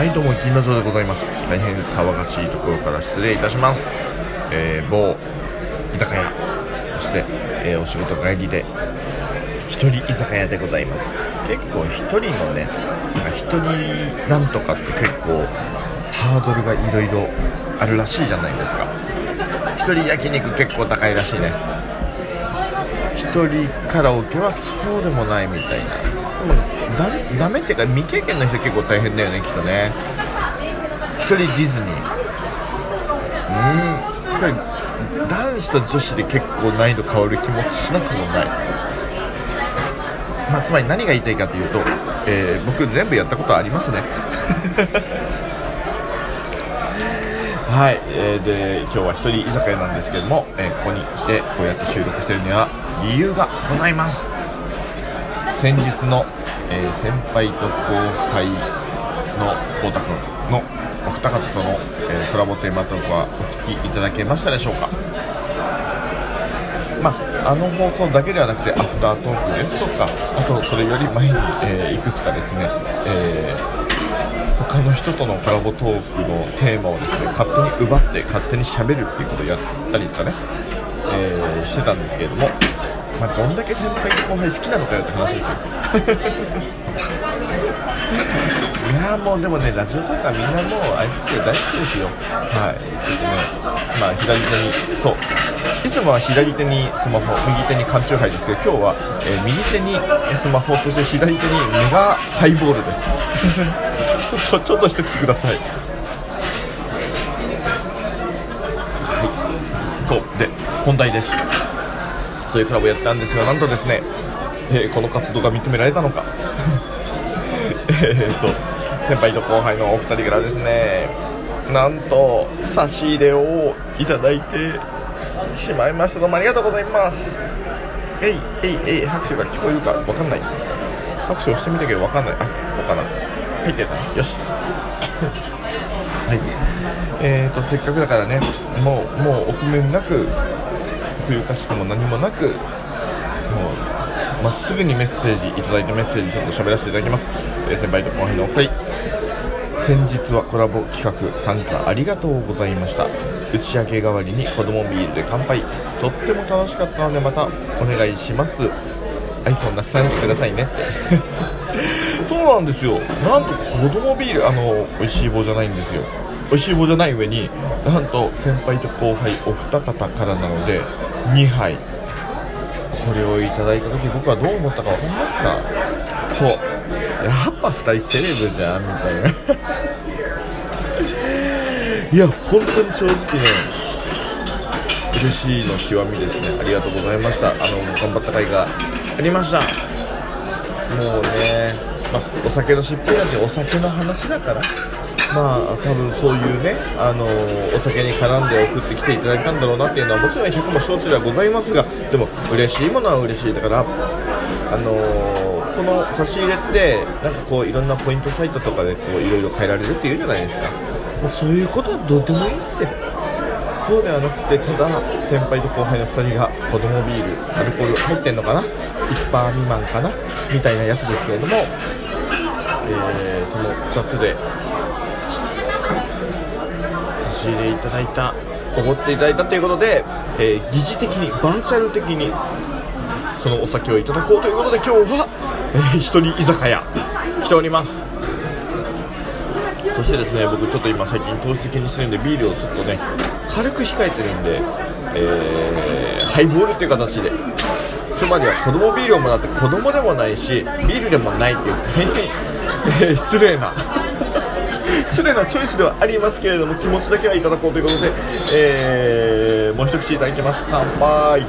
はいどうも金の城でございます。大変騒がしいところから失礼いたします、えー、某居酒屋そして、えー、お仕事帰りで一人居酒屋でございます。結構一人のねなんか一人なんとかって結構ハードルがいろいろあるらしいじゃないですか。一人焼肉結構高いらしいね。一人カラオケはそうでもないみたいな。でもだダメっていうか未経験の人結構大変だよねきっとね。一人ディズニー。うん。これ男子と女子で結構難易度変わる気もしなくもない。まあ、つまり何が言いたいかというと、えー、僕全部やったことありますね。はい、えー、で今日は一人居酒屋なんですけども、えー、ここに来てこうやって収録してるには理由がございます。先日の、えー、先輩と後輩の光太君のお二方との、えー、コラボテーマトークはお聞きいただけましたでしょうか？まあ、あの放送だけではなくてアフタートークですとかあとそれより前に、えー、いくつかですね、えー、他の人とのコラボトークのテーマをですね勝手に奪って勝手にしゃべるっていうことをやったりとかね、え、してたんですけれども、まあ、どんだけ先輩と後輩好きなのかよって話ですよ。いやもうでもねラジオトークはみんなもうあいつ大好きですよ。はい。ちょっとねまあ左手にそう。いつもは左手にスマホ右手に缶チューハイですけど今日は、えー、右手にスマホそして左手にメガハイボールです。ちょちょっと一口ください。はい。そう。で本題ですというクラブをやったんですがなんとですね、えー、この活動が認められたのか。えっと先輩と後輩のお二人からですねなんと差し入れをいただいてしまいました。どうもありがとうございます。えいえいえい拍手が聞こえるかわかんない。拍手をしてみたけどわかんない。あこうかな。入ってた。よし。はい。えーとせっかくだからねもうもう臆面なく冬かしくも何もなくもうまっすぐにメッセージいただいたメッセージちょっと喋らせていただきます、えー、先輩と後輩のお二人。先日はコラボ企画参加ありがとうございました。打ち上げ代わりに子供ビールで乾杯。とっても楽しかったのでまたお願いします。iPhone なくさないでくださいねって。そうなんですよ。なんと子供ビールあの美味しい棒じゃないんですよ。美味しい棒じゃない上になんと先輩と後輩お二方からなので2杯。これをいただいた時僕はどう思ったか分かりますか？そう。やっぱ2人セレブじゃんみたいな。いや本当に正直ね嬉しいの極みですね。ありがとうございました。あの頑張った甲斐がありました。もうね、まあ、お酒の失敗なんてお酒の話だからまあ多分そういうねあのお酒に絡んで送ってきていただいたんだろうなっていうのはもちろん100も承知ではございますがでも嬉しいものは嬉しいだからあのこの差し入れってなんかこういろんなポイントサイトとかでこういろいろ変えられるっていうじゃないですか。もうそういうことはどうでもいいっすよ。そうではなくてただ先輩と後輩の2人が子供ビールアルコール入ってんのかな？1パー未満かな？みたいなやつですけれども、えー、その2つでし入れいただいた。おごっていただいたということで、えー、疑似的にバーチャル的にそのお酒をいただこうということで今日は、えー、一人居酒屋来ております。そしてですね僕ちょっと今最近糖質気にしてるんでビールをちょっとね軽く控えてるんで、えー、ハイボールっていう形で。つまりは子供ビールをもらって子供でもないしビールでもないっていう大変、えー、失礼な。失礼なチョイスではありますけれども気持ちだけはいただこうということで、えー、もう一口いただきます。乾杯。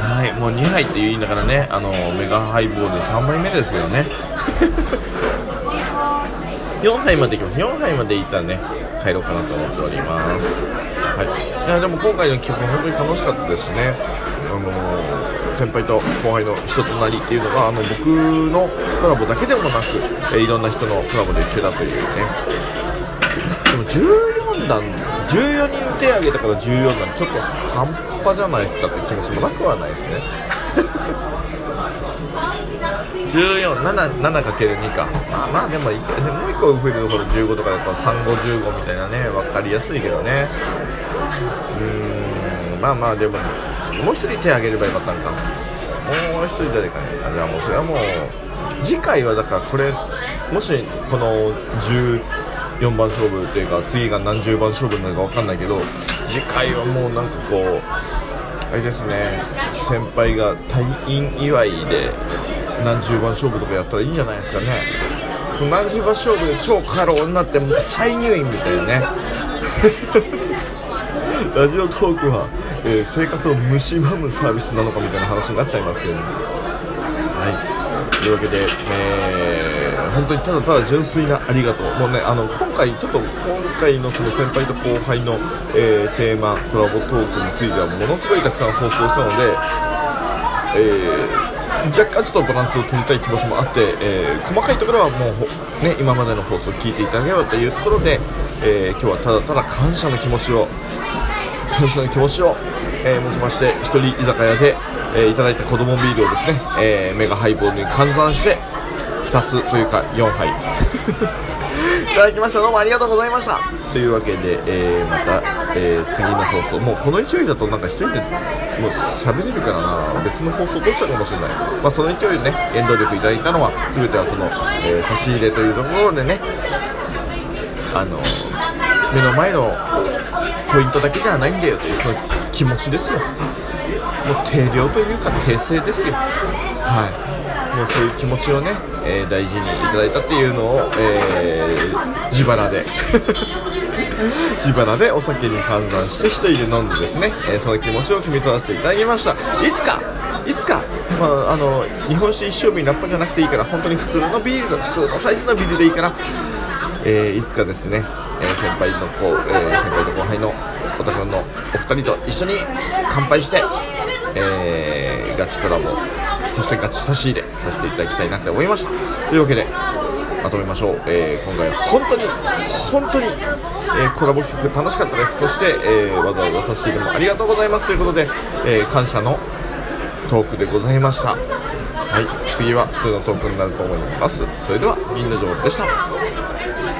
はいもう2杯っていいんだからねあのメガハイボール3杯目ですけどね。4杯までいきます。4杯までいったらね帰ろうかなと思っております。はい。いやでも今回の企画本当に楽しかったですしね。あの先輩と後輩の人となりっていうのがあの僕のコラボだけでもなく、えいろんな人のコラボで来てたというね。でも14段14人手挙げたから14段ちょっと半端じゃないですかって気持ちもなくはないですね。147×2 かまあまあでもでもう1個増えるところ15とかだと3515みたいなね分かりやすいけどね。うーんまあまあでももう1人手挙げればよかったんか。もう1人誰かね。あじゃあもうそれはもう次回はだからこれもしこの14番勝負っていうか次が何十番勝負になるか分かんないけど次回はもうなんかこうあれですね。先輩が退院祝いで何十番勝負とかやったらいいんじゃないですかね。何十番勝負で超過労になってもう再入院みたいなね。ラジオトークは、えー、生活を蝕むサービスなのかみたいな話になっちゃいますけど。はい。というわけで、えー、本当にただただ純粋なありがとう。もうねあの今回ちょっと今回のその先輩と後輩の、えー、テーマコラボトークについてはものすごいたくさん放送したので、えー若干ちょっとバランスを取りたい気持ちもあって、えー、細かいところはもう、ね、今までの放送を聞いていただければというところで、えー、今日はただただ感謝の気持ちを感謝の気持ちを、えー、持ちまして一人居酒屋で、えー、いただいた子供ビールをですね、えー、メガハイボールに換算して2つというか4杯。いただきました。どうもありがとうございました。というわけで、えー、また、えー、次の放送。もうこの勢いだとなんか1人でもう喋れるからな。別の放送取っちゃうかもしれない、まあ、その勢いでね原動力いただいたのは全てはその、えー、差し入れというところでねあの目の前のポイントだけじゃないんだよというその気持ちですよ。もう定量というか訂正ですよ。はい。もうそういう気持ちをね、えー、大事にいただいたっていうのを、えー、自腹で。自腹でお酒に換算して1人で飲んでですね、えー、その気持ちを汲み取らせていただきました。いつかいつか、まあ、あの日本酒一升瓶ラッパじゃなくていいから本当に普通のビールの普通のサイズのビールでいいから、えー、いつかですね、えー、先輩の子、えー、先輩と後輩の小田君のお二人と一緒に乾杯して、えー、ガチコラボそしてガチ差し入れさせていただきたいなって思いました。というわけでまとめましょう、えー、今回本当に本当に、えー、コラボ企画楽しかったです。そして、えー、わざわざ差し入れもありがとうございます。ということで、え感謝のトークでございました。はい。次は普通のトークになると思います。それでは銀の城でした。